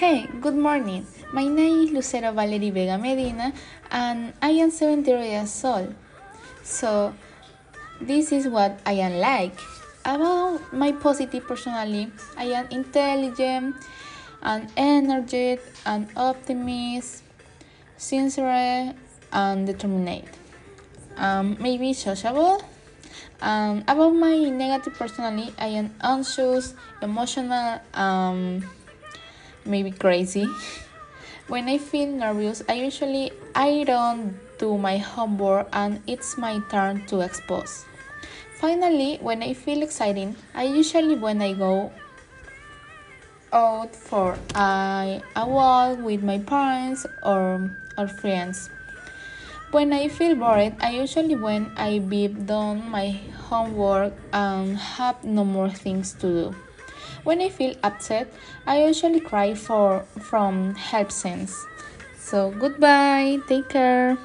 Hey, good morning. My name is Lucero Valerie Vega Medina and I am 70 years old. So, this is what I am like. About my positive personality, I am intelligent and energetic and optimist, sincere and determined. Um, maybe sociable. Um, about my negative personality, I am anxious, emotional, um, maybe crazy. when I feel nervous, I usually I don't do my homework and it's my turn to expose. Finally, when I feel exciting, I usually when I go out for a, a walk with my parents or, or friends. When I feel bored, I usually when I be done my homework and have no more things to do. When I feel upset, I usually cry for from help sense. So goodbye, take care.